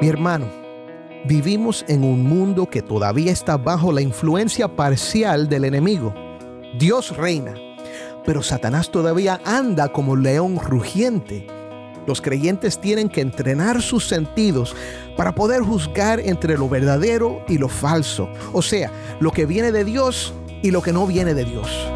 Mi hermano, vivimos en un mundo que todavía está bajo la influencia parcial del enemigo. Dios reina, pero Satanás todavía anda como león rugiente. Los creyentes tienen que entrenar sus sentidos para poder juzgar entre lo verdadero y lo falso, o sea, lo que viene de Dios y lo que no viene de Dios.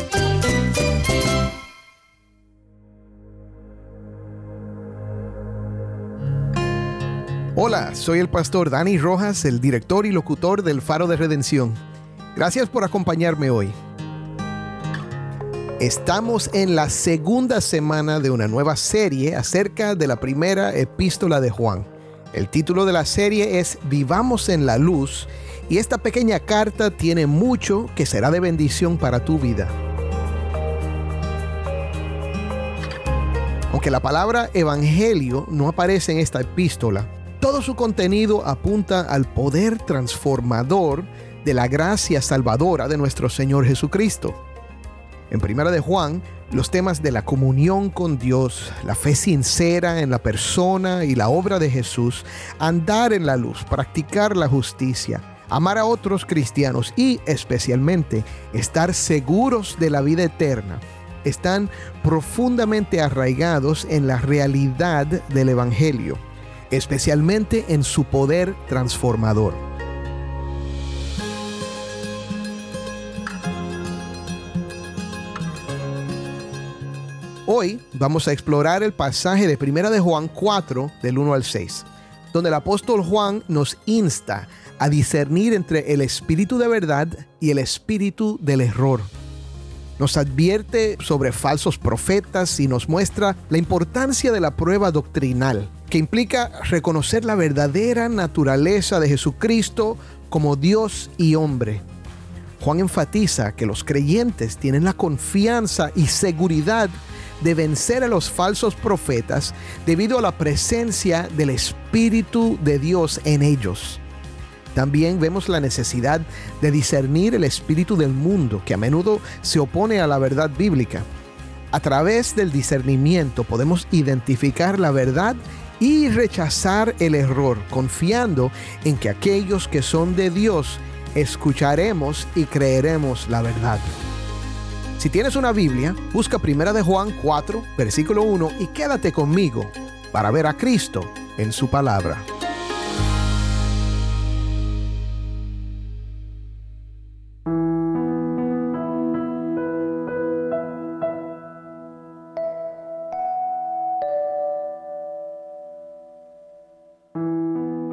Hola, soy el pastor Dani Rojas, el director y locutor del Faro de Redención. Gracias por acompañarme hoy. Estamos en la segunda semana de una nueva serie acerca de la primera epístola de Juan. El título de la serie es Vivamos en la luz y esta pequeña carta tiene mucho que será de bendición para tu vida. Aunque la palabra evangelio no aparece en esta epístola, todo su contenido apunta al poder transformador de la gracia salvadora de nuestro Señor Jesucristo. En Primera de Juan, los temas de la comunión con Dios, la fe sincera en la persona y la obra de Jesús, andar en la luz, practicar la justicia, amar a otros cristianos y especialmente estar seguros de la vida eterna, están profundamente arraigados en la realidad del Evangelio especialmente en su poder transformador. Hoy vamos a explorar el pasaje de 1 de Juan 4 del 1 al 6, donde el apóstol Juan nos insta a discernir entre el espíritu de verdad y el espíritu del error nos advierte sobre falsos profetas y nos muestra la importancia de la prueba doctrinal, que implica reconocer la verdadera naturaleza de Jesucristo como Dios y hombre. Juan enfatiza que los creyentes tienen la confianza y seguridad de vencer a los falsos profetas debido a la presencia del Espíritu de Dios en ellos. También vemos la necesidad de discernir el espíritu del mundo, que a menudo se opone a la verdad bíblica. A través del discernimiento podemos identificar la verdad y rechazar el error, confiando en que aquellos que son de Dios escucharemos y creeremos la verdad. Si tienes una Biblia, busca 1 de Juan 4, versículo 1 y quédate conmigo para ver a Cristo en su palabra.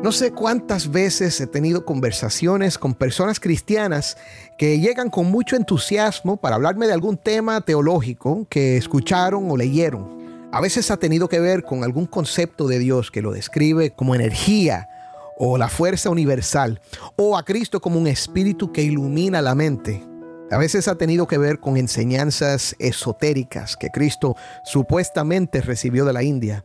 No sé cuántas veces he tenido conversaciones con personas cristianas que llegan con mucho entusiasmo para hablarme de algún tema teológico que escucharon o leyeron. A veces ha tenido que ver con algún concepto de Dios que lo describe como energía o la fuerza universal o a Cristo como un espíritu que ilumina la mente. A veces ha tenido que ver con enseñanzas esotéricas que Cristo supuestamente recibió de la India.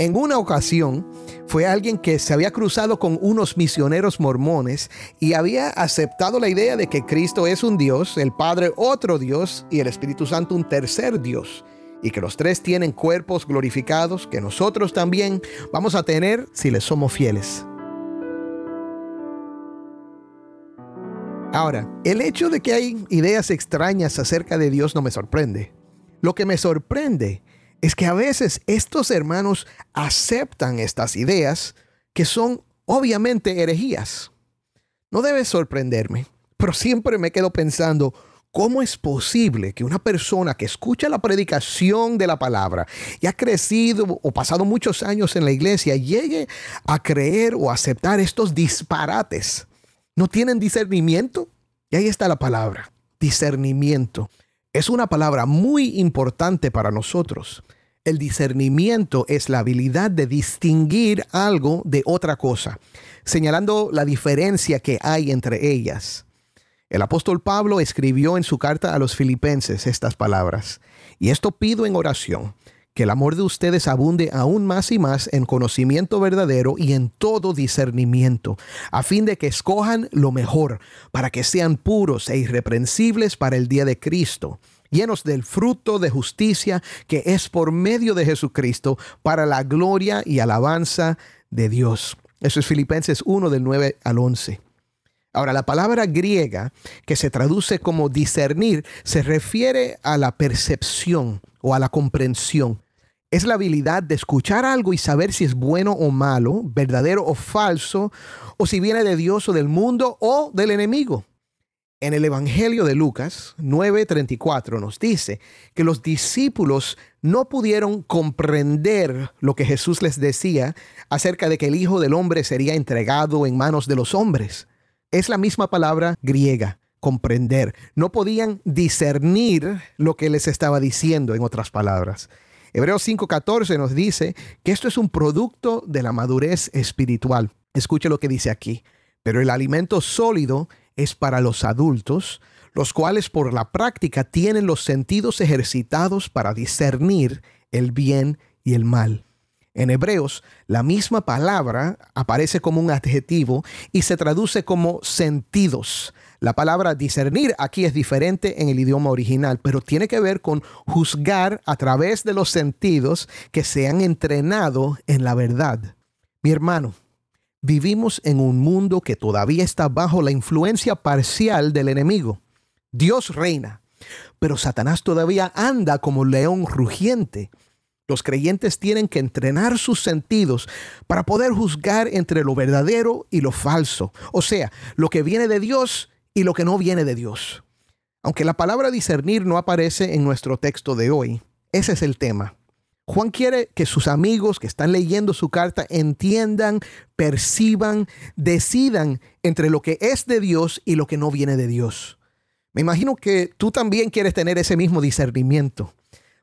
En una ocasión fue alguien que se había cruzado con unos misioneros mormones y había aceptado la idea de que Cristo es un Dios, el Padre otro Dios y el Espíritu Santo un tercer Dios. Y que los tres tienen cuerpos glorificados que nosotros también vamos a tener si les somos fieles. Ahora, el hecho de que hay ideas extrañas acerca de Dios no me sorprende. Lo que me sorprende es que a veces estos hermanos aceptan estas ideas que son obviamente herejías. No debe sorprenderme, pero siempre me quedo pensando, ¿Cómo es posible que una persona que escucha la predicación de la palabra y ha crecido o pasado muchos años en la iglesia llegue a creer o aceptar estos disparates? ¿No tienen discernimiento? Y ahí está la palabra, discernimiento. Es una palabra muy importante para nosotros. El discernimiento es la habilidad de distinguir algo de otra cosa, señalando la diferencia que hay entre ellas. El apóstol Pablo escribió en su carta a los filipenses estas palabras, y esto pido en oración, que el amor de ustedes abunde aún más y más en conocimiento verdadero y en todo discernimiento, a fin de que escojan lo mejor, para que sean puros e irreprensibles para el día de Cristo, llenos del fruto de justicia que es por medio de Jesucristo, para la gloria y alabanza de Dios. Eso es Filipenses 1 del 9 al 11. Ahora, la palabra griega que se traduce como discernir se refiere a la percepción o a la comprensión es la habilidad de escuchar algo y saber si es bueno o malo, verdadero o falso, o si viene de Dios o del mundo o del enemigo. En el Evangelio de Lucas 9:34 nos dice que los discípulos no pudieron comprender lo que Jesús les decía acerca de que el Hijo del Hombre sería entregado en manos de los hombres. Es la misma palabra griega, comprender. No podían discernir lo que les estaba diciendo, en otras palabras. Hebreos 5:14 nos dice que esto es un producto de la madurez espiritual. Escuche lo que dice aquí. Pero el alimento sólido es para los adultos, los cuales por la práctica tienen los sentidos ejercitados para discernir el bien y el mal. En Hebreos, la misma palabra aparece como un adjetivo y se traduce como sentidos. La palabra discernir aquí es diferente en el idioma original, pero tiene que ver con juzgar a través de los sentidos que se han entrenado en la verdad. Mi hermano, vivimos en un mundo que todavía está bajo la influencia parcial del enemigo. Dios reina, pero Satanás todavía anda como león rugiente. Los creyentes tienen que entrenar sus sentidos para poder juzgar entre lo verdadero y lo falso, o sea, lo que viene de Dios y lo que no viene de Dios. Aunque la palabra discernir no aparece en nuestro texto de hoy, ese es el tema. Juan quiere que sus amigos que están leyendo su carta entiendan, perciban, decidan entre lo que es de Dios y lo que no viene de Dios. Me imagino que tú también quieres tener ese mismo discernimiento.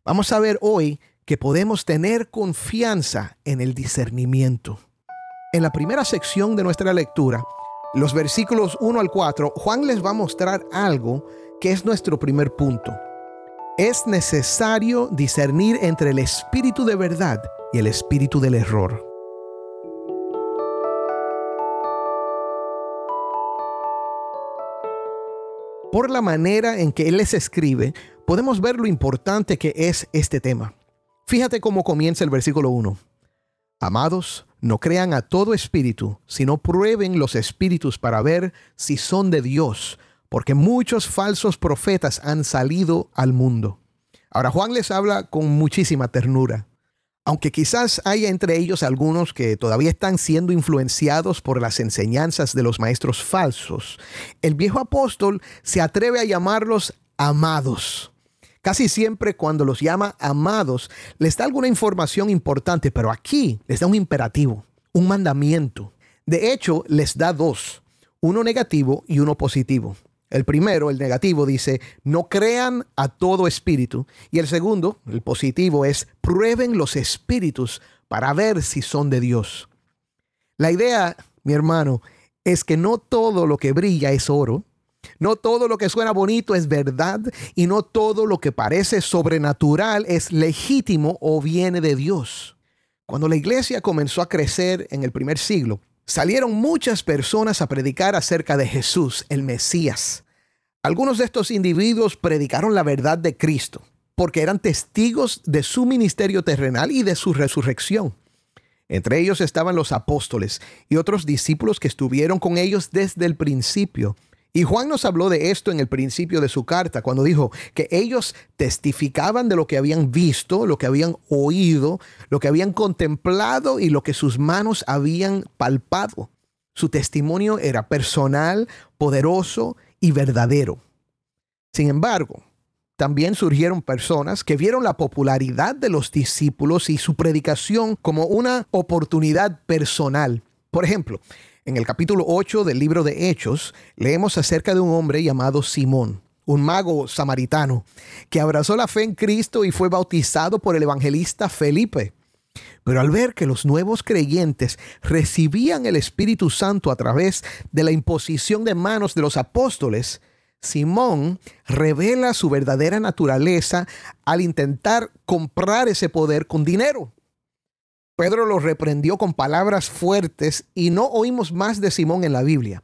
Vamos a ver hoy que podemos tener confianza en el discernimiento. En la primera sección de nuestra lectura, los versículos 1 al 4, Juan les va a mostrar algo que es nuestro primer punto. Es necesario discernir entre el espíritu de verdad y el espíritu del error. Por la manera en que él les escribe, podemos ver lo importante que es este tema. Fíjate cómo comienza el versículo 1. Amados, no crean a todo espíritu, sino prueben los espíritus para ver si son de Dios, porque muchos falsos profetas han salido al mundo. Ahora Juan les habla con muchísima ternura. Aunque quizás haya entre ellos algunos que todavía están siendo influenciados por las enseñanzas de los maestros falsos, el viejo apóstol se atreve a llamarlos amados. Casi siempre cuando los llama amados, les da alguna información importante, pero aquí les da un imperativo, un mandamiento. De hecho, les da dos, uno negativo y uno positivo. El primero, el negativo, dice, no crean a todo espíritu. Y el segundo, el positivo, es, prueben los espíritus para ver si son de Dios. La idea, mi hermano, es que no todo lo que brilla es oro, no todo lo que suena bonito es verdad y no todo lo que parece sobrenatural es legítimo o viene de Dios. Cuando la iglesia comenzó a crecer en el primer siglo, salieron muchas personas a predicar acerca de Jesús, el Mesías. Algunos de estos individuos predicaron la verdad de Cristo porque eran testigos de su ministerio terrenal y de su resurrección. Entre ellos estaban los apóstoles y otros discípulos que estuvieron con ellos desde el principio y Juan nos habló de esto en el principio de su carta, cuando dijo que ellos testificaban de lo que habían visto, lo que habían oído, lo que habían contemplado y lo que sus manos habían palpado. Su testimonio era personal, poderoso y verdadero. Sin embargo, también surgieron personas que vieron la popularidad de los discípulos y su predicación como una oportunidad personal. Por ejemplo, en el capítulo 8 del libro de Hechos, leemos acerca de un hombre llamado Simón, un mago samaritano, que abrazó la fe en Cristo y fue bautizado por el evangelista Felipe. Pero al ver que los nuevos creyentes recibían el Espíritu Santo a través de la imposición de manos de los apóstoles, Simón revela su verdadera naturaleza al intentar comprar ese poder con dinero. Pedro lo reprendió con palabras fuertes y no oímos más de Simón en la Biblia.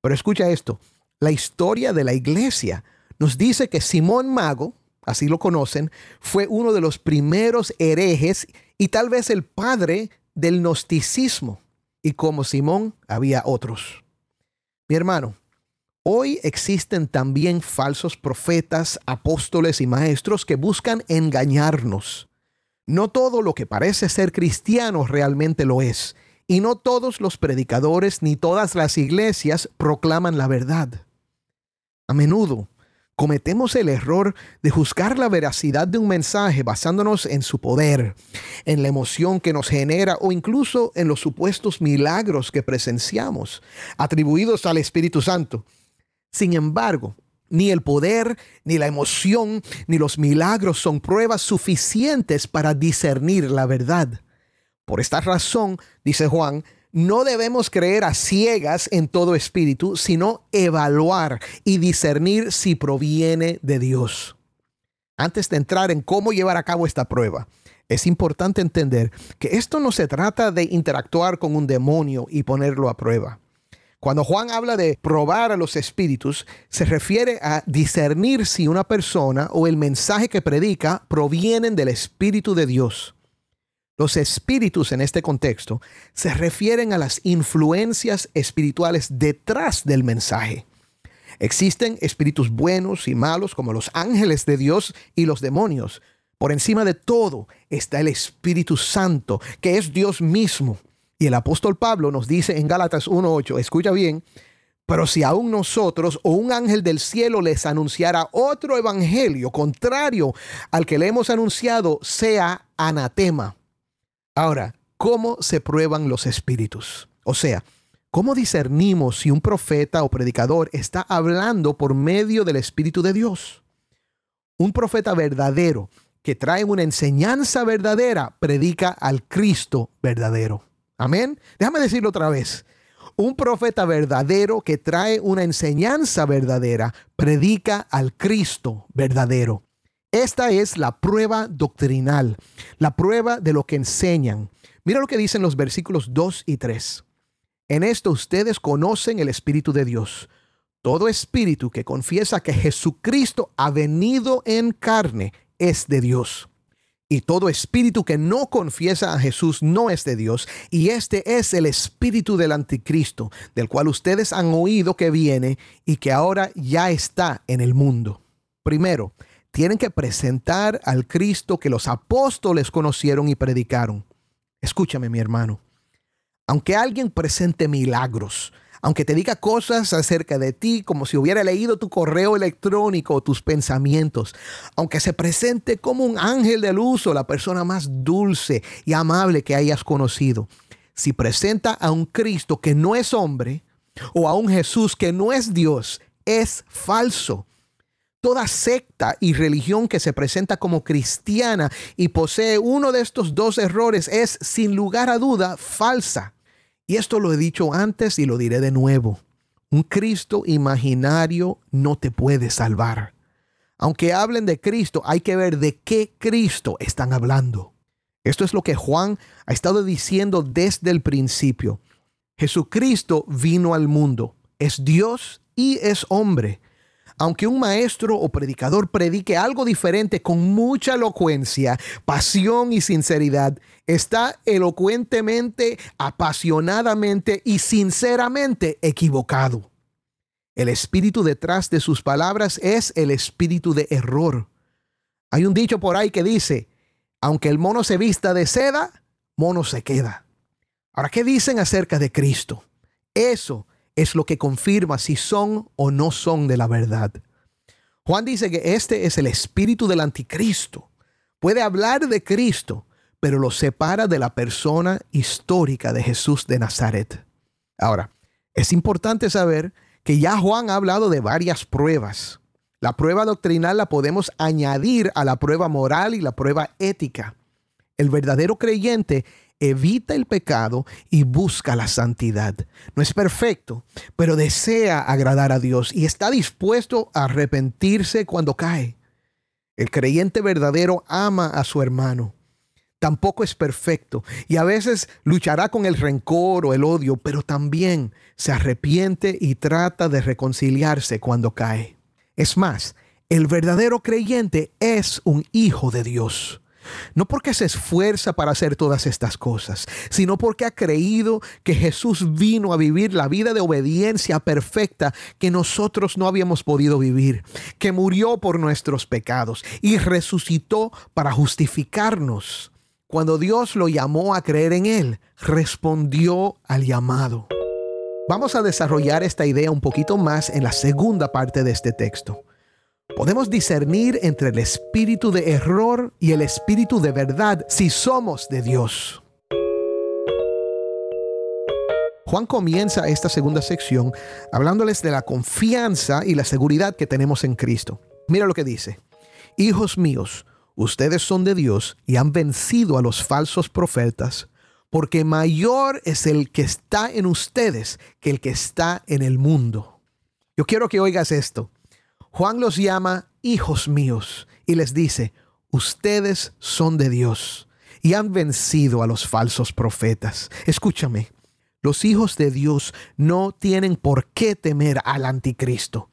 Pero escucha esto, la historia de la iglesia nos dice que Simón Mago, así lo conocen, fue uno de los primeros herejes y tal vez el padre del gnosticismo. Y como Simón, había otros. Mi hermano, Hoy existen también falsos profetas, apóstoles y maestros que buscan engañarnos. No todo lo que parece ser cristiano realmente lo es, y no todos los predicadores ni todas las iglesias proclaman la verdad. A menudo cometemos el error de juzgar la veracidad de un mensaje basándonos en su poder, en la emoción que nos genera o incluso en los supuestos milagros que presenciamos, atribuidos al Espíritu Santo. Sin embargo, ni el poder, ni la emoción, ni los milagros son pruebas suficientes para discernir la verdad. Por esta razón, dice Juan, no debemos creer a ciegas en todo espíritu, sino evaluar y discernir si proviene de Dios. Antes de entrar en cómo llevar a cabo esta prueba, es importante entender que esto no se trata de interactuar con un demonio y ponerlo a prueba. Cuando Juan habla de probar a los espíritus, se refiere a discernir si una persona o el mensaje que predica provienen del Espíritu de Dios. Los espíritus en este contexto se refieren a las influencias espirituales detrás del mensaje. Existen espíritus buenos y malos como los ángeles de Dios y los demonios. Por encima de todo está el Espíritu Santo, que es Dios mismo. Y el apóstol Pablo nos dice en Gálatas 1.8, escucha bien, pero si aún nosotros o un ángel del cielo les anunciara otro evangelio contrario al que le hemos anunciado, sea anatema. Ahora, ¿cómo se prueban los espíritus? O sea, ¿cómo discernimos si un profeta o predicador está hablando por medio del Espíritu de Dios? Un profeta verdadero que trae una enseñanza verdadera predica al Cristo verdadero. Amén. Déjame decirlo otra vez. Un profeta verdadero que trae una enseñanza verdadera predica al Cristo verdadero. Esta es la prueba doctrinal, la prueba de lo que enseñan. Mira lo que dicen los versículos 2 y 3. En esto ustedes conocen el Espíritu de Dios. Todo espíritu que confiesa que Jesucristo ha venido en carne es de Dios. Y todo espíritu que no confiesa a Jesús no es de Dios. Y este es el espíritu del anticristo, del cual ustedes han oído que viene y que ahora ya está en el mundo. Primero, tienen que presentar al Cristo que los apóstoles conocieron y predicaron. Escúchame, mi hermano. Aunque alguien presente milagros, aunque te diga cosas acerca de ti como si hubiera leído tu correo electrónico o tus pensamientos, aunque se presente como un ángel de luz o la persona más dulce y amable que hayas conocido, si presenta a un Cristo que no es hombre o a un Jesús que no es Dios, es falso. Toda secta y religión que se presenta como cristiana y posee uno de estos dos errores es sin lugar a duda falsa. Y esto lo he dicho antes y lo diré de nuevo. Un Cristo imaginario no te puede salvar. Aunque hablen de Cristo, hay que ver de qué Cristo están hablando. Esto es lo que Juan ha estado diciendo desde el principio. Jesucristo vino al mundo, es Dios y es hombre aunque un maestro o predicador predique algo diferente con mucha elocuencia, pasión y sinceridad, está elocuentemente, apasionadamente y sinceramente equivocado. El espíritu detrás de sus palabras es el espíritu de error. Hay un dicho por ahí que dice, aunque el mono se vista de seda, mono se queda. Ahora, ¿qué dicen acerca de Cristo? Eso es lo que confirma si son o no son de la verdad. Juan dice que este es el espíritu del anticristo. Puede hablar de Cristo, pero lo separa de la persona histórica de Jesús de Nazaret. Ahora, es importante saber que ya Juan ha hablado de varias pruebas. La prueba doctrinal la podemos añadir a la prueba moral y la prueba ética. El verdadero creyente evita el pecado y busca la santidad. No es perfecto, pero desea agradar a Dios y está dispuesto a arrepentirse cuando cae. El creyente verdadero ama a su hermano. Tampoco es perfecto y a veces luchará con el rencor o el odio, pero también se arrepiente y trata de reconciliarse cuando cae. Es más, el verdadero creyente es un hijo de Dios. No porque se esfuerza para hacer todas estas cosas, sino porque ha creído que Jesús vino a vivir la vida de obediencia perfecta que nosotros no habíamos podido vivir, que murió por nuestros pecados y resucitó para justificarnos. Cuando Dios lo llamó a creer en Él, respondió al llamado. Vamos a desarrollar esta idea un poquito más en la segunda parte de este texto. Podemos discernir entre el espíritu de error y el espíritu de verdad si somos de Dios. Juan comienza esta segunda sección hablándoles de la confianza y la seguridad que tenemos en Cristo. Mira lo que dice. Hijos míos, ustedes son de Dios y han vencido a los falsos profetas porque mayor es el que está en ustedes que el que está en el mundo. Yo quiero que oigas esto. Juan los llama hijos míos y les dice, ustedes son de Dios y han vencido a los falsos profetas. Escúchame, los hijos de Dios no tienen por qué temer al anticristo.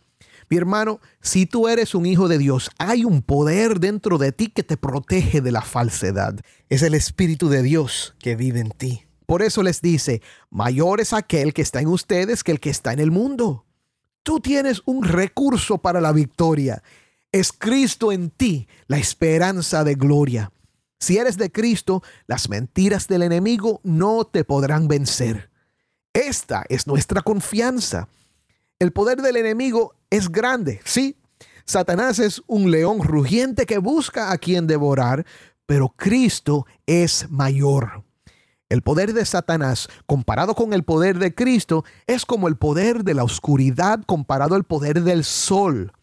Mi hermano, si tú eres un hijo de Dios, hay un poder dentro de ti que te protege de la falsedad. Es el Espíritu de Dios que vive en ti. Por eso les dice, mayor es aquel que está en ustedes que el que está en el mundo. Tú tienes un recurso para la victoria. Es Cristo en ti, la esperanza de gloria. Si eres de Cristo, las mentiras del enemigo no te podrán vencer. Esta es nuestra confianza. El poder del enemigo es grande, sí. Satanás es un león rugiente que busca a quien devorar, pero Cristo es mayor. El poder de Satanás comparado con el poder de Cristo es como el poder de la oscuridad comparado al poder del sol.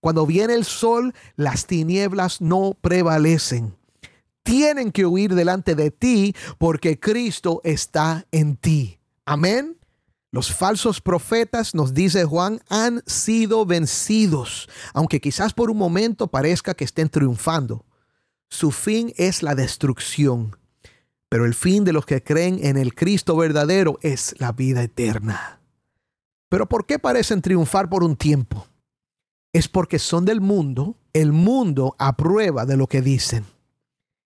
Cuando viene el sol, las tinieblas no prevalecen. Tienen que huir delante de ti porque Cristo está en ti. Amén. Los falsos profetas, nos dice Juan, han sido vencidos, aunque quizás por un momento parezca que estén triunfando. Su fin es la destrucción, pero el fin de los que creen en el Cristo verdadero es la vida eterna. Pero ¿por qué parecen triunfar por un tiempo? Es porque son del mundo, el mundo aprueba de lo que dicen.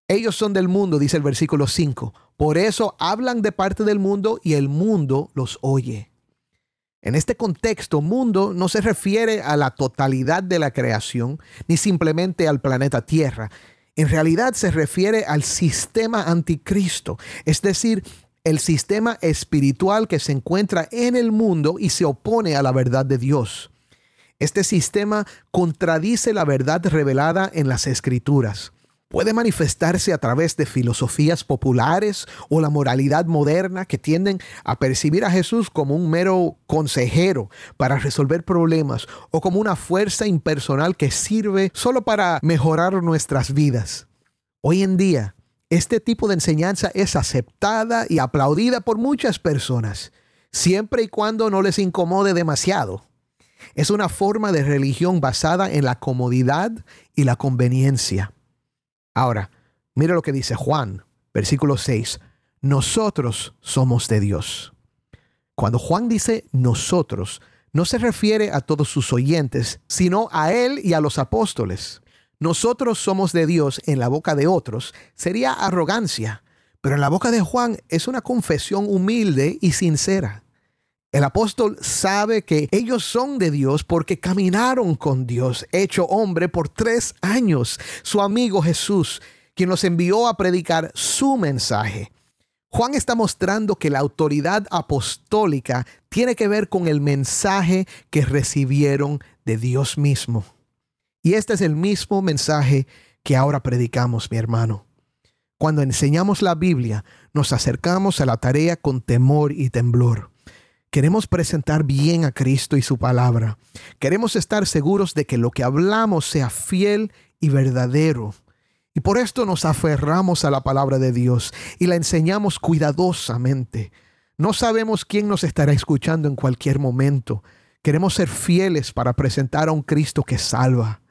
Ellos son del mundo, dice el versículo 5. Por eso hablan de parte del mundo y el mundo los oye. En este contexto, mundo no se refiere a la totalidad de la creación, ni simplemente al planeta Tierra. En realidad se refiere al sistema anticristo, es decir, el sistema espiritual que se encuentra en el mundo y se opone a la verdad de Dios. Este sistema contradice la verdad revelada en las escrituras puede manifestarse a través de filosofías populares o la moralidad moderna que tienden a percibir a Jesús como un mero consejero para resolver problemas o como una fuerza impersonal que sirve solo para mejorar nuestras vidas. Hoy en día, este tipo de enseñanza es aceptada y aplaudida por muchas personas, siempre y cuando no les incomode demasiado. Es una forma de religión basada en la comodidad y la conveniencia. Ahora, mira lo que dice Juan, versículo 6. Nosotros somos de Dios. Cuando Juan dice nosotros, no se refiere a todos sus oyentes, sino a él y a los apóstoles. Nosotros somos de Dios en la boca de otros sería arrogancia, pero en la boca de Juan es una confesión humilde y sincera. El apóstol sabe que ellos son de Dios porque caminaron con Dios, hecho hombre por tres años. Su amigo Jesús, quien los envió a predicar su mensaje. Juan está mostrando que la autoridad apostólica tiene que ver con el mensaje que recibieron de Dios mismo. Y este es el mismo mensaje que ahora predicamos, mi hermano. Cuando enseñamos la Biblia, nos acercamos a la tarea con temor y temblor. Queremos presentar bien a Cristo y su palabra. Queremos estar seguros de que lo que hablamos sea fiel y verdadero. Y por esto nos aferramos a la palabra de Dios y la enseñamos cuidadosamente. No sabemos quién nos estará escuchando en cualquier momento. Queremos ser fieles para presentar a un Cristo que salva.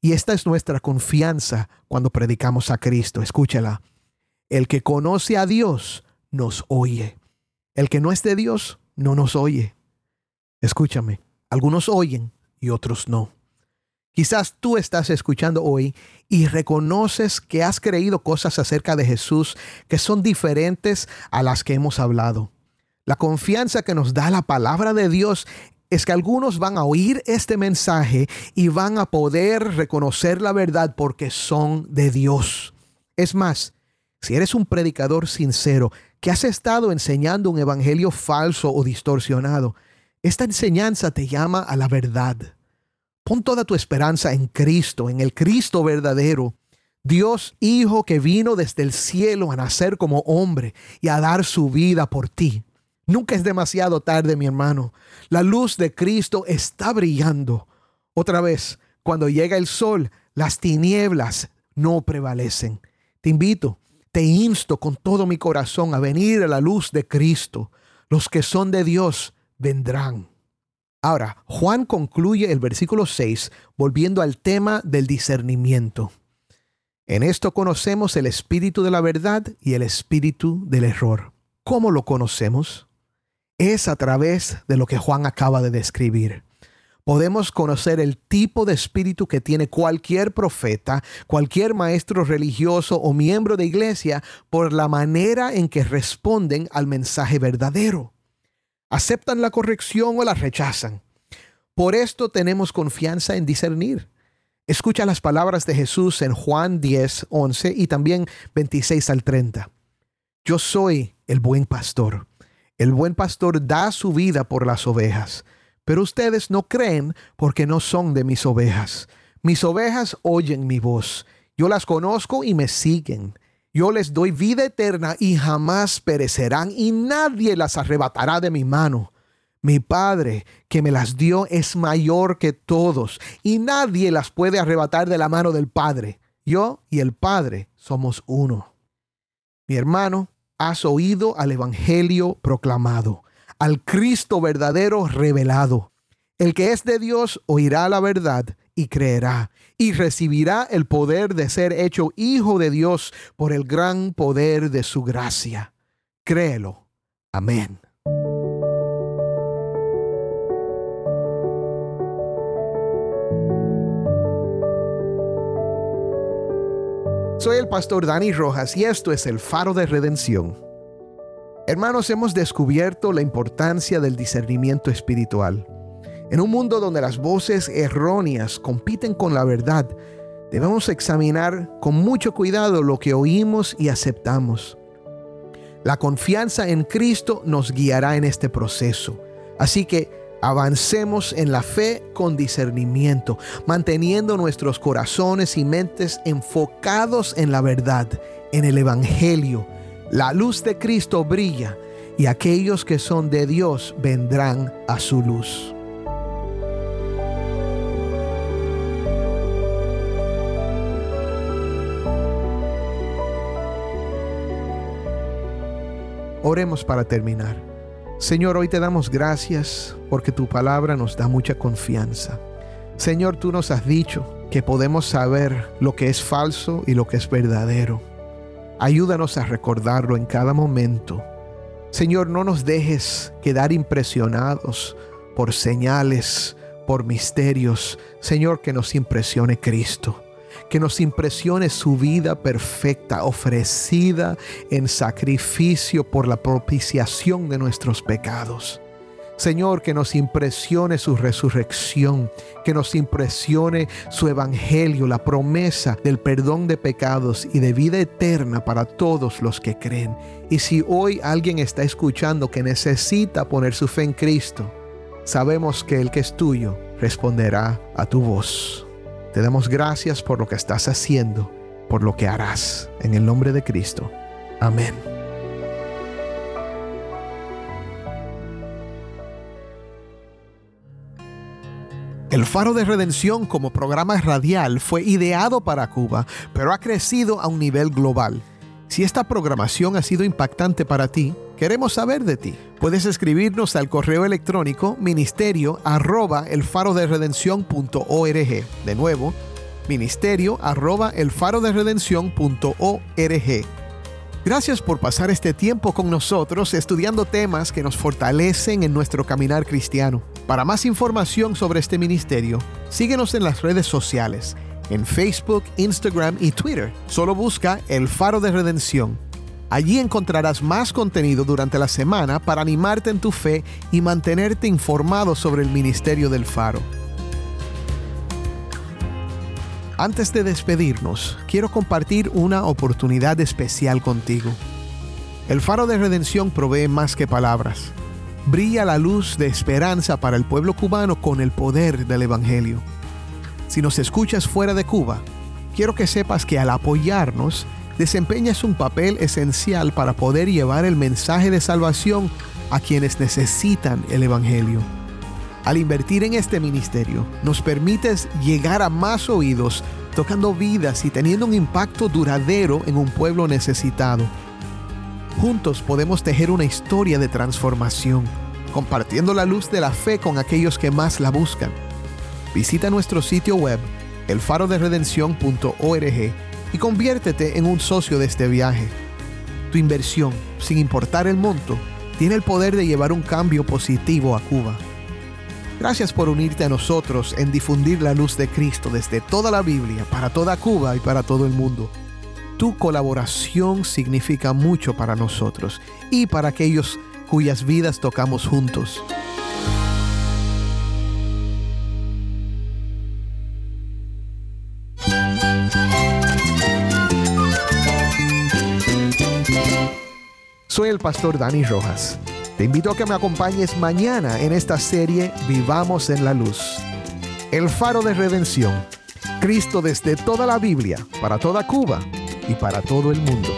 Y esta es nuestra confianza cuando predicamos a Cristo. Escúchela. El que conoce a Dios nos oye. El que no es de Dios no nos oye. Escúchame, algunos oyen y otros no. Quizás tú estás escuchando hoy y reconoces que has creído cosas acerca de Jesús que son diferentes a las que hemos hablado. La confianza que nos da la palabra de Dios es que algunos van a oír este mensaje y van a poder reconocer la verdad porque son de Dios. Es más, si eres un predicador sincero que has estado enseñando un evangelio falso o distorsionado, esta enseñanza te llama a la verdad. Pon toda tu esperanza en Cristo, en el Cristo verdadero. Dios Hijo que vino desde el cielo a nacer como hombre y a dar su vida por ti. Nunca es demasiado tarde, mi hermano. La luz de Cristo está brillando. Otra vez, cuando llega el sol, las tinieblas no prevalecen. Te invito te insto con todo mi corazón a venir a la luz de Cristo. Los que son de Dios vendrán. Ahora, Juan concluye el versículo 6 volviendo al tema del discernimiento. En esto conocemos el espíritu de la verdad y el espíritu del error. ¿Cómo lo conocemos? Es a través de lo que Juan acaba de describir podemos conocer el tipo de espíritu que tiene cualquier profeta, cualquier maestro religioso o miembro de iglesia por la manera en que responden al mensaje verdadero. Aceptan la corrección o la rechazan. Por esto tenemos confianza en discernir. Escucha las palabras de Jesús en Juan 10, 11 y también 26 al 30. Yo soy el buen pastor. El buen pastor da su vida por las ovejas. Pero ustedes no creen porque no son de mis ovejas. Mis ovejas oyen mi voz. Yo las conozco y me siguen. Yo les doy vida eterna y jamás perecerán y nadie las arrebatará de mi mano. Mi Padre que me las dio es mayor que todos y nadie las puede arrebatar de la mano del Padre. Yo y el Padre somos uno. Mi hermano, has oído al Evangelio proclamado al Cristo verdadero revelado. El que es de Dios oirá la verdad y creerá, y recibirá el poder de ser hecho hijo de Dios por el gran poder de su gracia. Créelo. Amén. Soy el pastor Dani Rojas y esto es el faro de redención. Hermanos, hemos descubierto la importancia del discernimiento espiritual. En un mundo donde las voces erróneas compiten con la verdad, debemos examinar con mucho cuidado lo que oímos y aceptamos. La confianza en Cristo nos guiará en este proceso. Así que avancemos en la fe con discernimiento, manteniendo nuestros corazones y mentes enfocados en la verdad, en el Evangelio la luz de Cristo brilla y aquellos que son de Dios vendrán a su luz. Oremos para terminar. Señor, hoy te damos gracias porque tu palabra nos da mucha confianza. Señor, tú nos has dicho que podemos saber lo que es falso y lo que es verdadero. Ayúdanos a recordarlo en cada momento. Señor, no nos dejes quedar impresionados por señales, por misterios. Señor, que nos impresione Cristo que nos impresione su vida perfecta, ofrecida en sacrificio por la propiciación de nuestros pecados. Señor, que nos impresione su resurrección, que nos impresione su evangelio, la promesa del perdón de pecados y de vida eterna para todos los que creen. Y si hoy alguien está escuchando que necesita poner su fe en Cristo, sabemos que el que es tuyo responderá a tu voz. Te damos gracias por lo que estás haciendo, por lo que harás. En el nombre de Cristo. Amén. El Faro de Redención como programa radial fue ideado para Cuba, pero ha crecido a un nivel global. Si esta programación ha sido impactante para ti, queremos saber de ti. Puedes escribirnos al correo electrónico ministerio arroba el de nuevo, ministerio arroba el. Gracias por pasar este tiempo con nosotros estudiando temas que nos fortalecen en nuestro caminar cristiano. Para más información sobre este ministerio, síguenos en las redes sociales, en Facebook, Instagram y Twitter. Solo busca El Faro de Redención. Allí encontrarás más contenido durante la semana para animarte en tu fe y mantenerte informado sobre el ministerio del Faro. Antes de despedirnos, quiero compartir una oportunidad especial contigo. El faro de redención provee más que palabras. Brilla la luz de esperanza para el pueblo cubano con el poder del Evangelio. Si nos escuchas fuera de Cuba, quiero que sepas que al apoyarnos, desempeñas un papel esencial para poder llevar el mensaje de salvación a quienes necesitan el Evangelio. Al invertir en este ministerio, nos permites llegar a más oídos, tocando vidas y teniendo un impacto duradero en un pueblo necesitado. Juntos podemos tejer una historia de transformación, compartiendo la luz de la fe con aquellos que más la buscan. Visita nuestro sitio web, elfaroderedención.org, y conviértete en un socio de este viaje. Tu inversión, sin importar el monto, tiene el poder de llevar un cambio positivo a Cuba. Gracias por unirte a nosotros en difundir la luz de Cristo desde toda la Biblia, para toda Cuba y para todo el mundo. Tu colaboración significa mucho para nosotros y para aquellos cuyas vidas tocamos juntos. Soy el pastor Dani Rojas. Te invito a que me acompañes mañana en esta serie Vivamos en la Luz. El faro de redención. Cristo desde toda la Biblia, para toda Cuba y para todo el mundo.